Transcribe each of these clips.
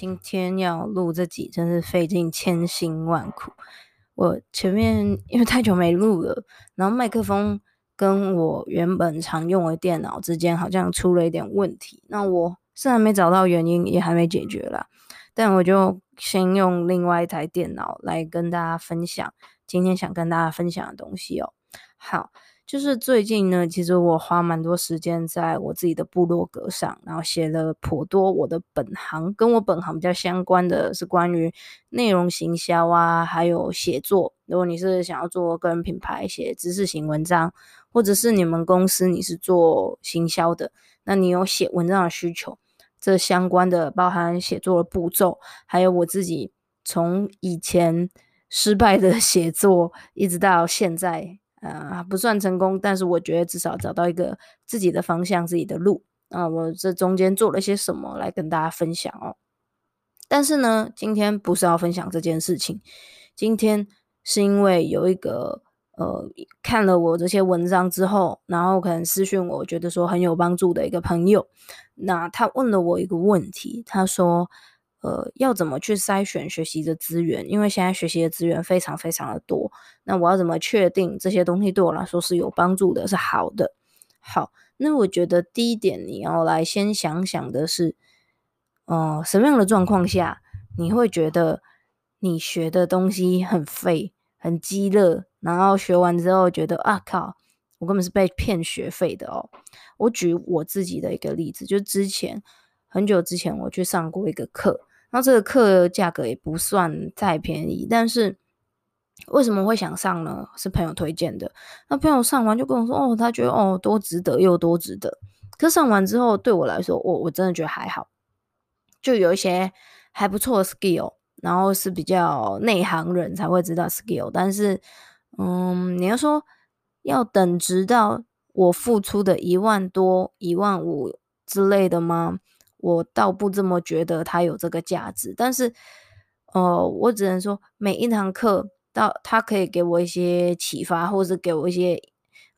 今天要录这集真是费尽千辛万苦。我前面因为太久没录了，然后麦克风跟我原本常用的电脑之间好像出了一点问题。那我虽然没找到原因，也还没解决啦，但我就先用另外一台电脑来跟大家分享今天想跟大家分享的东西哦。好。就是最近呢，其实我花蛮多时间在我自己的部落格上，然后写了颇多我的本行，跟我本行比较相关的是关于内容行销啊，还有写作。如果你是想要做个人品牌，写知识型文章，或者是你们公司你是做行销的，那你有写文章的需求，这相关的包含写作的步骤，还有我自己从以前失败的写作，一直到现在。呃，不算成功，但是我觉得至少找到一个自己的方向、自己的路。啊，我这中间做了些什么来跟大家分享哦。但是呢，今天不是要分享这件事情，今天是因为有一个呃看了我这些文章之后，然后可能私讯我，觉得说很有帮助的一个朋友，那他问了我一个问题，他说。呃，要怎么去筛选学习的资源？因为现在学习的资源非常非常的多，那我要怎么确定这些东西对我来说是有帮助的，是好的？好，那我觉得第一点你要来先想想的是，呃，什么样的状况下你会觉得你学的东西很废、很鸡肋，然后学完之后觉得啊靠，我根本是被骗学费的哦。我举我自己的一个例子，就之前很久之前我去上过一个课。那这个课价格也不算太便宜，但是为什么会想上呢？是朋友推荐的。那朋友上完就跟我说：“哦，他觉得哦，多值得又多值得。”可上完之后，对我来说，我我真的觉得还好，就有一些还不错的 skill，然后是比较内行人才会知道 skill。但是，嗯，你要说要等值到我付出的一万多、一万五之类的吗？我倒不这么觉得它有这个价值，但是，呃，我只能说每一堂课到它可以给我一些启发，或是给我一些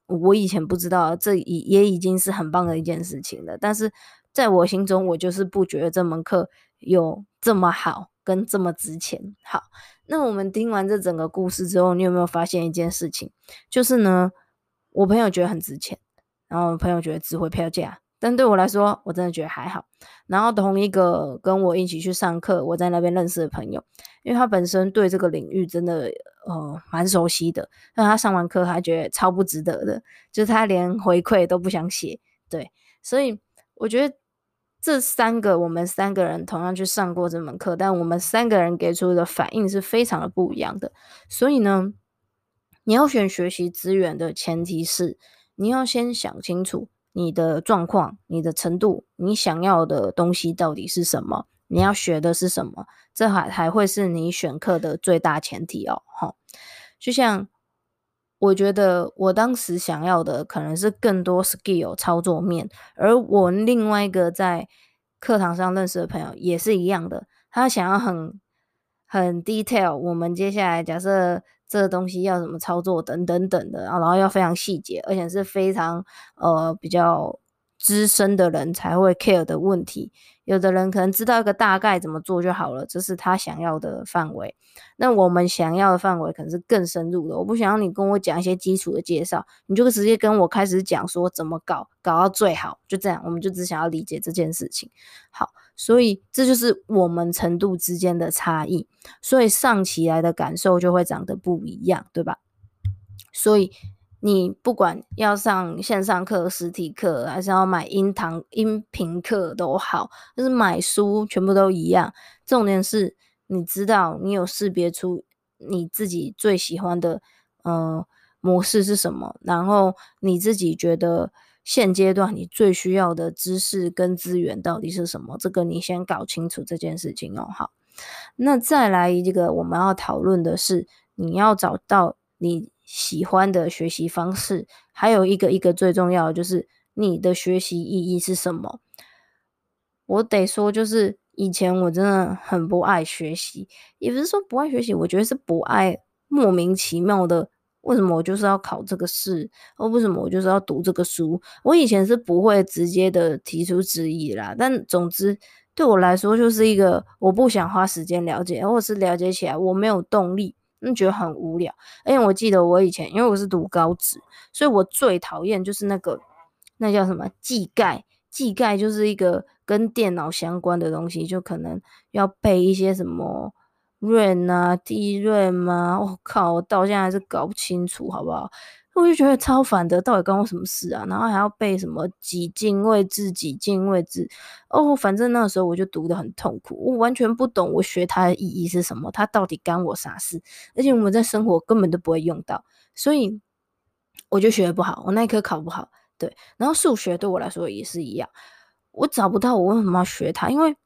我以前不知道，这也也已经是很棒的一件事情了。但是在我心中，我就是不觉得这门课有这么好跟这么值钱。好，那我们听完这整个故事之后，你有没有发现一件事情？就是呢，我朋友觉得很值钱，然后我朋友觉得值回票价。但对我来说，我真的觉得还好。然后同一个跟我一起去上课，我在那边认识的朋友，因为他本身对这个领域真的呃蛮熟悉的，那他上完课还觉得超不值得的，就是他连回馈都不想写。对，所以我觉得这三个我们三个人同样去上过这门课，但我们三个人给出的反应是非常的不一样的。所以呢，你要选学习资源的前提是，你要先想清楚。你的状况、你的程度、你想要的东西到底是什么？你要学的是什么？这还还会是你选课的最大前提哦。哈，就像我觉得我当时想要的可能是更多 skill 操作面，而我另外一个在课堂上认识的朋友也是一样的，他想要很很 detail。我们接下来假设。这个东西要怎么操作等等等的，然后要非常细节，而且是非常呃比较资深的人才会 care 的问题。有的人可能知道一个大概怎么做就好了，这是他想要的范围。那我们想要的范围可能是更深入的。我不想要你跟我讲一些基础的介绍，你就直接跟我开始讲说怎么搞，搞到最好，就这样。我们就只想要理解这件事情。好，所以这就是我们程度之间的差异，所以上起来的感受就会长得不一样，对吧？所以。你不管要上线上课、实体课，还是要买音堂、音频课都好，就是买书全部都一样。重点是你知道你有识别出你自己最喜欢的呃模式是什么，然后你自己觉得现阶段你最需要的知识跟资源到底是什么？这个你先搞清楚这件事情哦。好，那再来一个我们要讨论的是，你要找到你。喜欢的学习方式，还有一个一个最重要的就是你的学习意义是什么？我得说，就是以前我真的很不爱学习，也不是说不爱学习，我觉得是不爱莫名其妙的，为什么我就是要考这个试，或为什么我就是要读这个书？我以前是不会直接的提出质疑啦，但总之对我来说就是一个我不想花时间了解，或者是了解起来我没有动力。嗯，觉得很无聊。因为我记得我以前，因为我是读高职，所以我最讨厌就是那个那叫什么技概。技概就是一个跟电脑相关的东西，就可能要背一些什么润啊、DRAM 啊。我靠，我到现在还是搞不清楚，好不好？我就觉得超烦的，到底关我什么事啊？然后还要背什么几进位制、几进位制哦，反正那个时候我就读得很痛苦，我完全不懂我学它的意义是什么，它到底干我啥事？而且我们在生活根本都不会用到，所以我就学得不好，我那一科考不好。对，然后数学对我来说也是一样，我找不到我为什么要学它，因为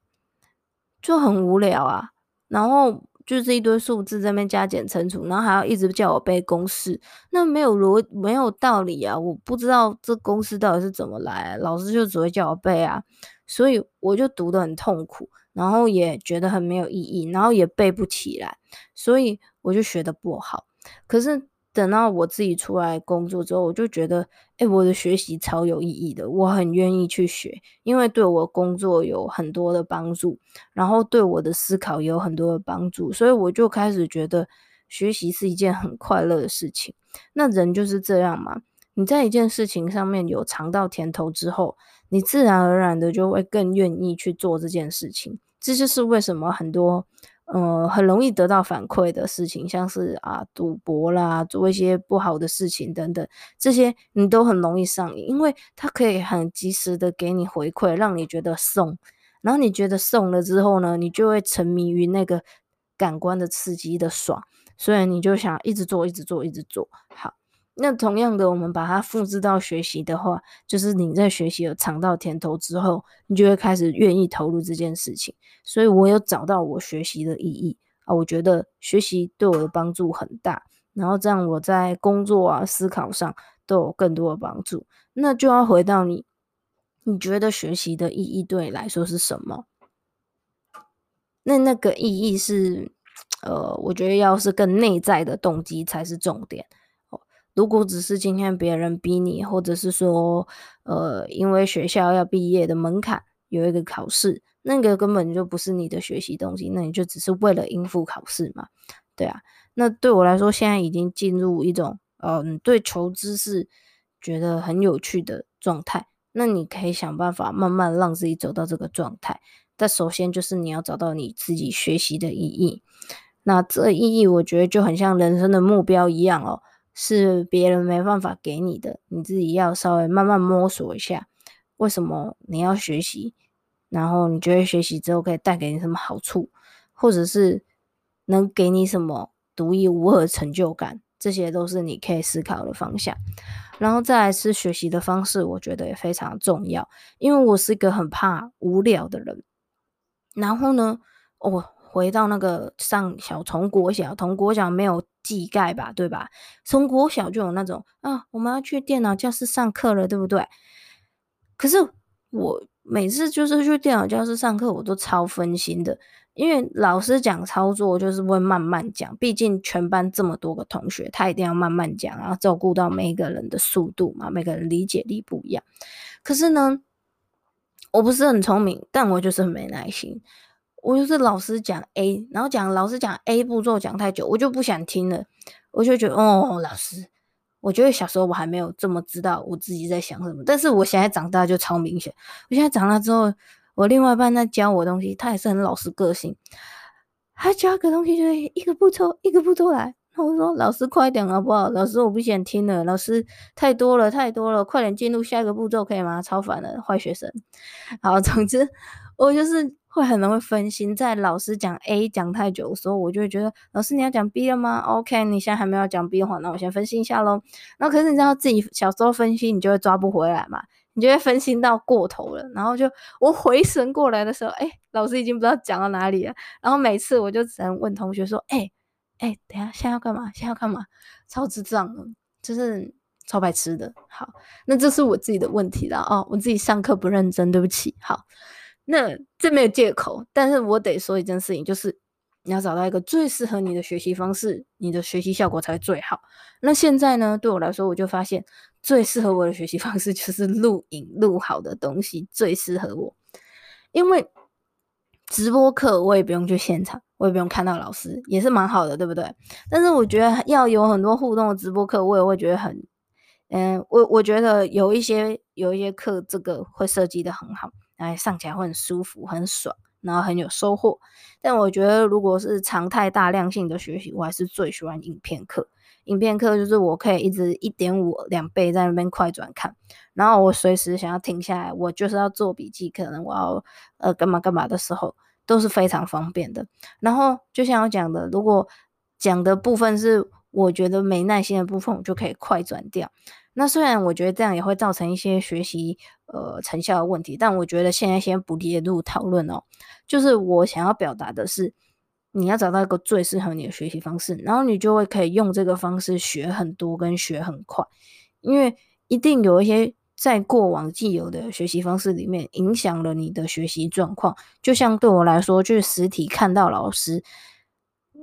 就很无聊啊。然后。就是一堆数字在那边加减乘除，然后还要一直叫我背公式，那没有逻没有道理啊！我不知道这公式到底是怎么来，老师就只会叫我背啊，所以我就读得很痛苦，然后也觉得很没有意义，然后也背不起来，所以我就学的不好。可是。等到我自己出来工作之后，我就觉得，哎，我的学习超有意义的，我很愿意去学，因为对我工作有很多的帮助，然后对我的思考也有很多的帮助，所以我就开始觉得学习是一件很快乐的事情。那人就是这样嘛，你在一件事情上面有尝到甜头之后，你自然而然的就会更愿意去做这件事情。这就是为什么很多。呃，很容易得到反馈的事情，像是啊赌博啦，做一些不好的事情等等，这些你都很容易上瘾，因为它可以很及时的给你回馈，让你觉得送，然后你觉得送了之后呢，你就会沉迷于那个感官的刺激的爽，所以你就想一直做，一直做，一直做，好。那同样的，我们把它复制到学习的话，就是你在学习有尝到甜头之后，你就会开始愿意投入这件事情。所以我有找到我学习的意义啊，我觉得学习对我的帮助很大，然后这样我在工作啊、思考上都有更多的帮助。那就要回到你，你觉得学习的意义对你来说是什么？那那个意义是，呃，我觉得要是更内在的动机才是重点。如果只是今天别人逼你，或者是说，呃，因为学校要毕业的门槛有一个考试，那个根本就不是你的学习动机，那你就只是为了应付考试嘛，对啊。那对我来说，现在已经进入一种，嗯，对求知识觉得很有趣的状态。那你可以想办法慢慢让自己走到这个状态。但首先就是你要找到你自己学习的意义。那这意义，我觉得就很像人生的目标一样哦。是别人没办法给你的，你自己要稍微慢慢摸索一下，为什么你要学习？然后你觉得学习之后可以带给你什么好处，或者是能给你什么独一无二的成就感？这些都是你可以思考的方向。然后再来是学习的方式，我觉得也非常重要，因为我是一个很怕无聊的人。然后呢，我回到那个上小从国小，从国小没有。技概吧，对吧？从国小就有那种啊，我们要去电脑教室上课了，对不对？可是我每次就是去电脑教室上课，我都超分心的，因为老师讲操作就是会慢慢讲，毕竟全班这么多个同学，他一定要慢慢讲，然后照顾到每一个人的速度嘛，每个人理解力不一样。可是呢，我不是很聪明，但我就是很没耐心。我就是老师讲 A，然后讲老师讲 A 步骤讲太久，我就不想听了。我就觉得哦，老师，我觉得小时候我还没有这么知道我自己在想什么，但是我现在长大就超明显。我现在长大之后，我另外一半在教我东西，他也是很老实个性，他教个东西就一个步骤一个步骤来。那我说老师快点好不好？老师我不想听了，老师太多了太多了，快点进入下一个步骤可以吗？超烦的坏学生。好，总之我就是会很容易分心，在老师讲 A 讲太久的时候，我就会觉得老师你要讲 B 了吗？OK，你现在还没有讲 B 的话，那我先分析一下喽。然后可是你知道自己小时候分析，你就会抓不回来嘛，你就会分心到过头了。然后就我回神过来的时候，哎，老师已经不知道讲到哪里了。然后每次我就只能问同学说，哎。哎、等下，现在要干嘛？现在要干嘛？超智障的，就是超白痴的。好，那这是我自己的问题了哦，我自己上课不认真，对不起。好，那这没有借口，但是我得说一件事情，就是你要找到一个最适合你的学习方式，你的学习效果才会最好。那现在呢，对我来说，我就发现最适合我的学习方式就是录影，录好的东西最适合我，因为直播课我也不用去现场。我也不用看到老师，也是蛮好的，对不对？但是我觉得要有很多互动的直播课，我也会觉得很，嗯，我我觉得有一些有一些课，这个会设计的很好，哎，上起来会很舒服、很爽，然后很有收获。但我觉得如果是常态大量性的学习，我还是最喜欢影片课。影片课就是我可以一直一点五两倍在那边快转看，然后我随时想要停下来，我就是要做笔记，可能我要呃干嘛干嘛的时候。都是非常方便的。然后就像我讲的，如果讲的部分是我觉得没耐心的部分，我就可以快转掉。那虽然我觉得这样也会造成一些学习呃成效的问题，但我觉得现在先不列入讨论哦。就是我想要表达的是，你要找到一个最适合你的学习方式，然后你就会可以用这个方式学很多跟学很快，因为一定有一些。在过往既有的学习方式里面，影响了你的学习状况。就像对我来说，去实体看到老师，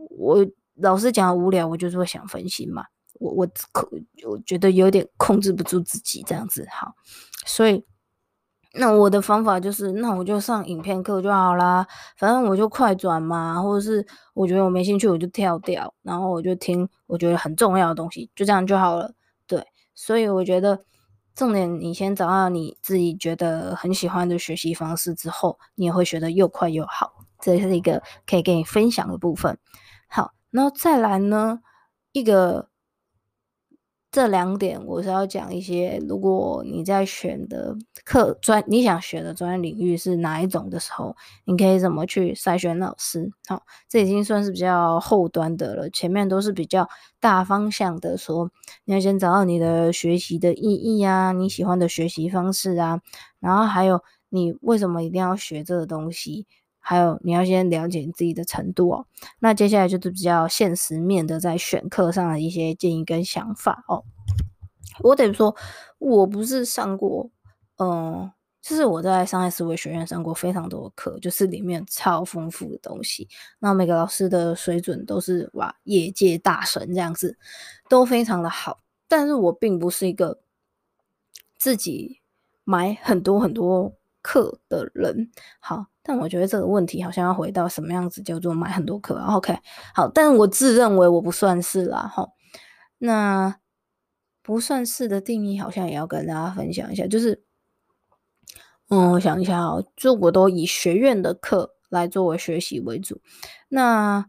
我老师讲无聊，我就是会想分心嘛。我我控我觉得有点控制不住自己这样子。好，所以那我的方法就是，那我就上影片课就好啦。反正我就快转嘛，或者是我觉得我没兴趣，我就跳掉，然后我就听我觉得很重要的东西，就这样就好了。对，所以我觉得。重点，你先找到你自己觉得很喜欢的学习方式之后，你也会学得又快又好。这是一个可以给你分享的部分。好，然后再来呢，一个。这两点我是要讲一些，如果你在选的课专，你想学的专业领域是哪一种的时候，你可以怎么去筛选老师？好，这已经算是比较后端的了，前面都是比较大方向的说，你要先找到你的学习的意义啊，你喜欢的学习方式啊，然后还有你为什么一定要学这个东西。还有，你要先了解你自己的程度哦。那接下来就是比较现实面的，在选课上的一些建议跟想法哦。我得说，我不是上过，嗯，就是我在上海思维学院上过非常多的课，就是里面超丰富的东西。那每个老师的水准都是哇，业界大神这样子，都非常的好。但是我并不是一个自己买很多很多课的人，好。但我觉得这个问题好像要回到什么样子叫做买很多课，OK，好，但我自认为我不算是啦，齁，那不算是的定义好像也要跟大家分享一下，就是，嗯，我想一下哦，就我都以学院的课来作为学习为主，那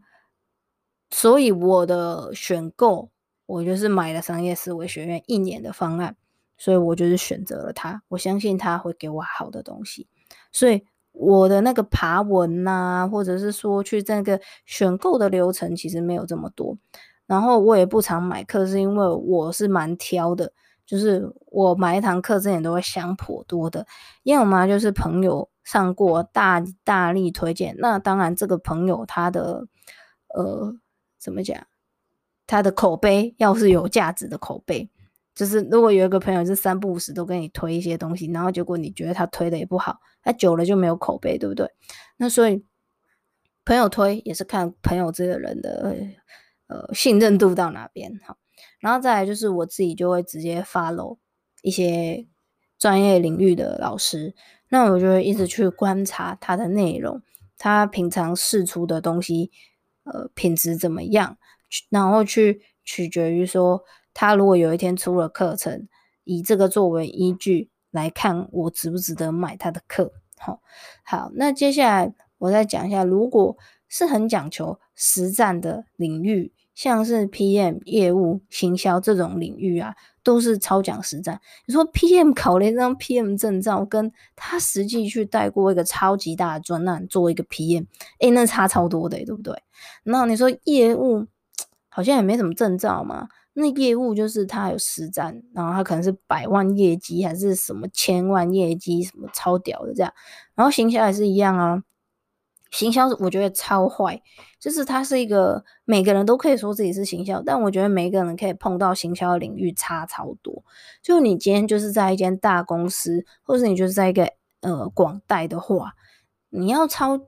所以我的选购，我就是买了商业思维学院一年的方案，所以我就是选择了他，我相信他会给我好的东西，所以。我的那个爬文呐、或者是说去这个选购的流程，其实没有这么多。然后我也不常买课，是因为我是蛮挑的，就是我买一堂课之前都会想颇多的。因为我妈就是朋友上过大大力推荐，那当然这个朋友他的呃怎么讲，他的口碑要是有价值的口碑。就是如果有一个朋友是三不五时都跟你推一些东西，然后结果你觉得他推的也不好，他久了就没有口碑，对不对？那所以朋友推也是看朋友这个人的呃信任度到哪边好，然后再来就是我自己就会直接 follow 一些专业领域的老师，那我就会一直去观察他的内容，他平常试出的东西，呃，品质怎么样，然后去取决于说，他如果有一天出了课程，以这个作为依据来看，我值不值得买他的课。好，好，那接下来我再讲一下，如果是很讲求实战的领域，像是 PM、业务、行销这种领域啊，都是超讲实战。你说 PM 考了一张 PM 证照，跟他实际去带过一个超级大的专案做一个 PM，诶，那差超多的，对不对？那你说业务好像也没什么证照嘛，那业务就是他有实战，然后他可能是百万业绩还是什么千万业绩，什么超屌的这样。然后行销也是一样啊。行销我觉得超坏，就是它是一个每个人都可以说自己是行销，但我觉得每个人可以碰到行销的领域差超多。就你今天就是在一间大公司，或者你就是在一个呃广代的话，你要超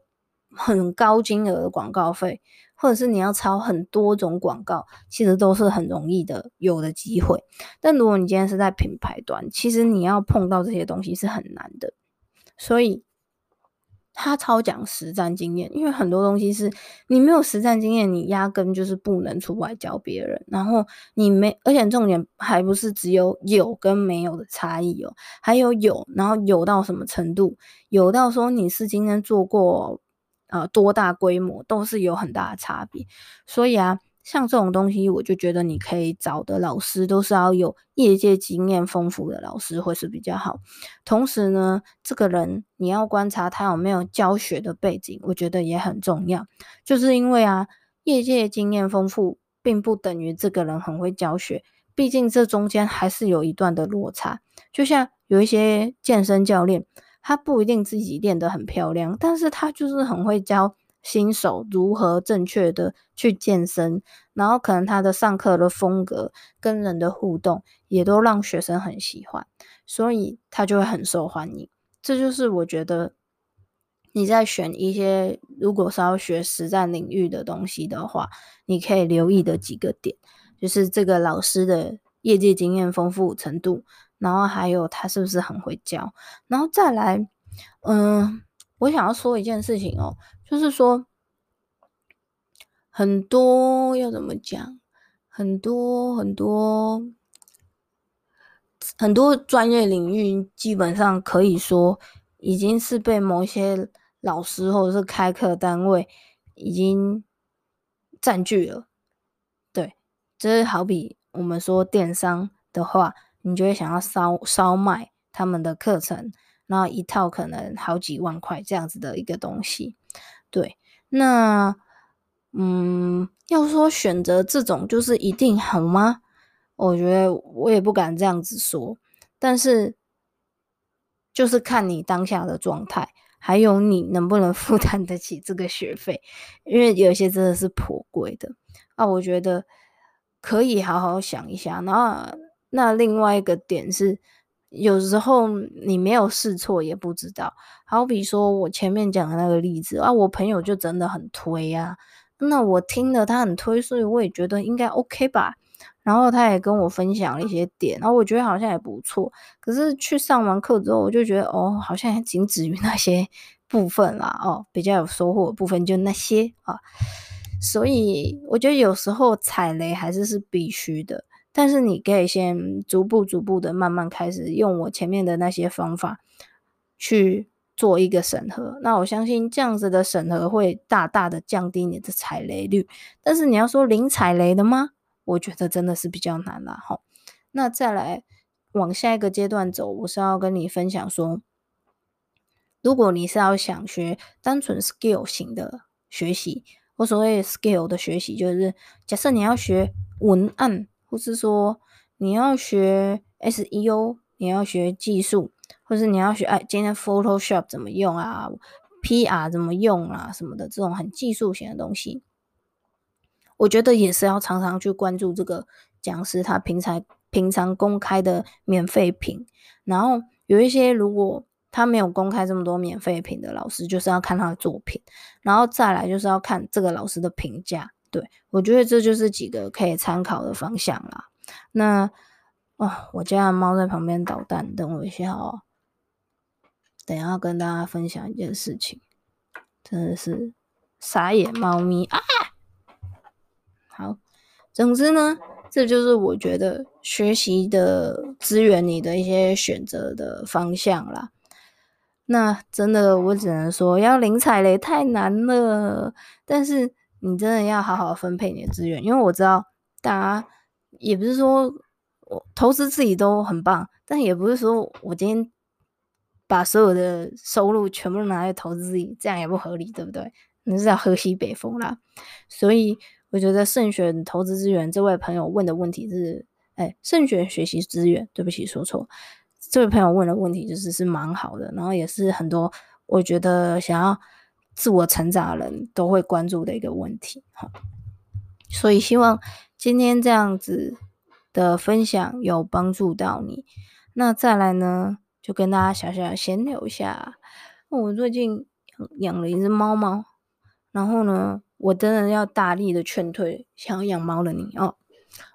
很高金额的广告费，或者是你要抄很多种广告，其实都是很容易的有的机会。但如果你今天是在品牌端，其实你要碰到这些东西是很难的，所以。他超讲实战经验，因为很多东西是你没有实战经验，你压根就是不能出来教别人。然后你没，而且重点还不是只有有跟没有的差异哦，还有有，然后有到什么程度？有到说你是今天做过呃多大规模，都是有很大的差别。所以啊。像这种东西，我就觉得你可以找的老师都是要有业界经验丰富的老师会是比较好。同时呢，这个人你要观察他有没有教学的背景，我觉得也很重要。就是因为啊，业界经验丰富并不等于这个人很会教学，毕竟这中间还是有一段的落差。就像有一些健身教练，他不一定自己练得很漂亮，但是他就是很会教。新手如何正确的去健身，然后可能他的上课的风格跟人的互动也都让学生很喜欢，所以他就会很受欢迎。这就是我觉得你在选一些如果是要学实战领域的东西的话，你可以留意的几个点，就是这个老师的业界经验丰富程度，然后还有他是不是很会教，然后再来，嗯，我想要说一件事情哦。就是说，很多要怎么讲？很多很多很多专业领域，基本上可以说已经是被某些老师或者是开课单位已经占据了。对，就是好比我们说电商的话，你就会想要烧烧卖他们的课程，然后一套可能好几万块这样子的一个东西。对，那嗯，要说选择这种就是一定好吗？我觉得我也不敢这样子说，但是就是看你当下的状态，还有你能不能 负担得起这个学费，因为有些真的是颇贵的啊。我觉得可以好好想一下。然后那另外一个点是。有时候你没有试错也不知道，好比说我前面讲的那个例子啊，我朋友就真的很推啊，那我听了他很推，所以我也觉得应该 OK 吧。然后他也跟我分享了一些点，然后我觉得好像也不错。可是去上完课之后，我就觉得哦，好像仅止于那些部分啦，哦，比较有收获的部分就那些啊。所以我觉得有时候踩雷还是是必须的。但是你可以先逐步逐步的慢慢开始用我前面的那些方法去做一个审核，那我相信这样子的审核会大大的降低你的踩雷率。但是你要说零踩雷的吗？我觉得真的是比较难啦。齁，那再来往下一个阶段走，我是要跟你分享说，如果你是要想学单纯 skill 型的学习，我所谓 skill 的学习，就是假设你要学文案。或是说你要学 SEO，你要学技术，或是你要学哎，今天 Photoshop 怎么用啊，PR 怎么用啊，什么的这种很技术型的东西，我觉得也是要常常去关注这个讲师他平常平常公开的免费品，然后有一些如果他没有公开这么多免费品的老师，就是要看他的作品，然后再来就是要看这个老师的评价。对，我觉得这就是几个可以参考的方向啦。那哦，我家的猫在旁边捣蛋，等我一下哦。等一下跟大家分享一件事情，真的是傻眼猫咪啊！好，总之呢，这就是我觉得学习的资源你的一些选择的方向啦。那真的，我只能说要零踩雷太难了。但是你真的要好好分配你的资源，因为我知道大家也不是说。我投资自己都很棒，但也不是说我今天把所有的收入全部拿来投资自己，这样也不合理，对不对？你是要喝西北风啦。所以我觉得慎选投资资源。这位朋友问的问题是，哎，慎选学习资源。对不起，说错。这位朋友问的问题就是是蛮好的，然后也是很多我觉得想要自我成长的人都会关注的一个问题。好，所以希望今天这样子。的分享有帮助到你，那再来呢，就跟大家小小闲聊一下。我最近养了一只猫猫，然后呢，我真的要大力的劝退想要养猫的你哦。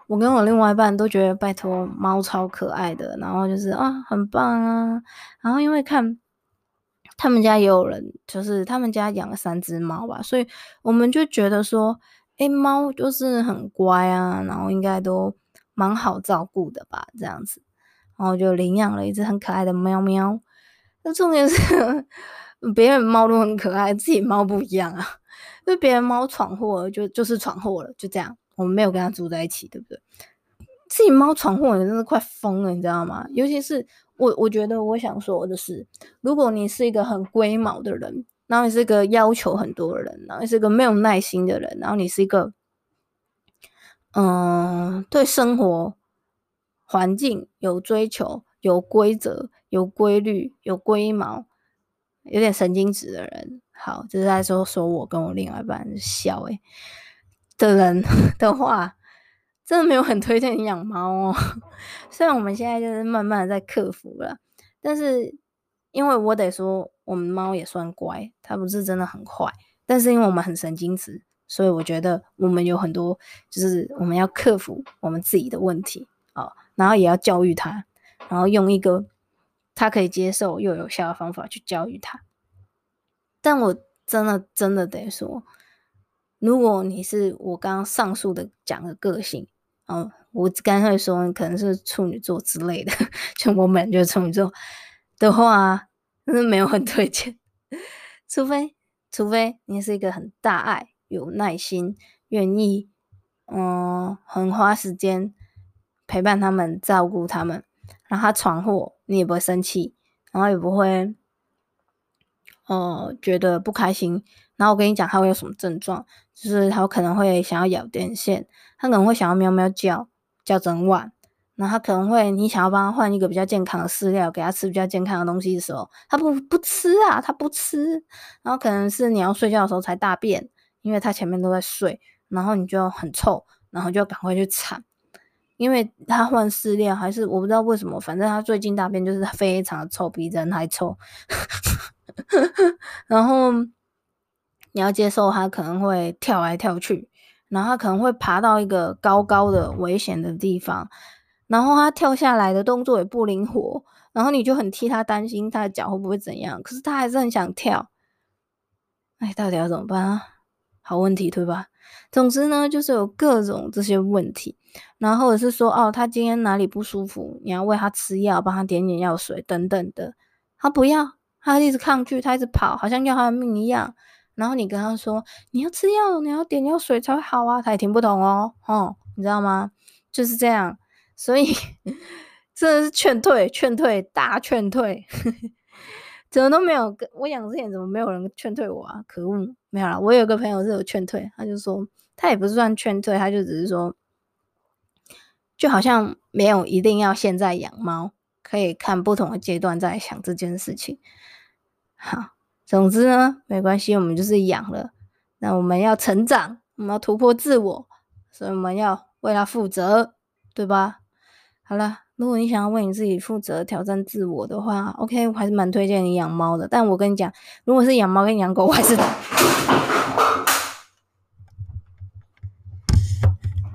我跟我另外一半都觉得拜托猫超可爱的，然后就是啊很棒啊，然后因为看他们家也有人，就是他们家养了三只猫吧，所以我们就觉得说，诶，猫就是很乖啊，然后应该都。蛮好照顾的吧，这样子，然后就领养了一只很可爱的喵喵。那重点是，别人猫都很可爱，自己猫不一样啊。就别人猫闯祸了，就就是闯祸了，就这样。我们没有跟他住在一起，对不对？自己猫闯祸，你真的快疯了，你知道吗？尤其是我，我觉得我想说的是，如果你是一个很龟毛的人，然后你是个要求很多的人，然后你是个没有耐心的人，然后你是一个。嗯，对生活环境有追求、有规则、有规律、有龟毛，有点神经质的人，好，就是在说说我跟我另外一半笑诶的人 的话，真的没有很推荐你养猫哦。虽然我们现在就是慢慢的在克服了，但是因为我得说，我们猫也算乖，它不是真的很坏，但是因为我们很神经质。所以我觉得我们有很多，就是我们要克服我们自己的问题啊，然后也要教育它，然后用一个它可以接受又有效的方法去教育它。但我真的真的得说，如果你是我刚刚上述的讲的个性，啊，我刚才说你可能是处女座之类的，就我们就是处女座的话，真的没有很推荐，除非除非你是一个很大爱。有耐心，愿意，嗯，很花时间陪伴他们，照顾他们，然后他闯祸，你也不会生气，然后也不会，呃，觉得不开心。然后我跟你讲，他会有什么症状，就是他可能会想要咬电线，他可能会想要喵喵叫，叫整晚。然后他可能会，你想要帮他换一个比较健康的饲料，给他吃比较健康的东西的时候，他不不吃啊，他不吃。然后可能是你要睡觉的时候才大便。因为他前面都在睡，然后你就很臭，然后就要赶快去铲，因为他换饲料还是我不知道为什么，反正他最近大便就是非常的臭，比人还臭。然后你要接受他可能会跳来跳去，然后他可能会爬到一个高高的危险的地方，然后他跳下来的动作也不灵活，然后你就很替他担心他的脚会不会怎样，可是他还是很想跳，哎，到底要怎么办啊？好问题，对吧？总之呢，就是有各种这些问题，然后或者是说，哦，他今天哪里不舒服，你要喂他吃药，帮他点点药水等等的，他不要，他一直抗拒，他一直跑，好像要他的命一样。然后你跟他说，你要吃药，你要点药水才会好啊，他也听不懂哦，哦，你知道吗？就是这样，所以 真的是劝退，劝退，大劝退。怎么都没有跟我养之前，怎么没有人劝退我啊？可恶，没有啦。我有个朋友是有劝退，他就说他也不算劝退，他就只是说，就好像没有一定要现在养猫，可以看不同的阶段再想这件事情。好，总之呢，没关系，我们就是养了，那我们要成长，我们要突破自我，所以我们要为它负责，对吧？好了。如果你想要为你自己负责、挑战自我的话，OK，我还是蛮推荐你养猫的。但我跟你讲，如果是养猫跟养狗，我还是。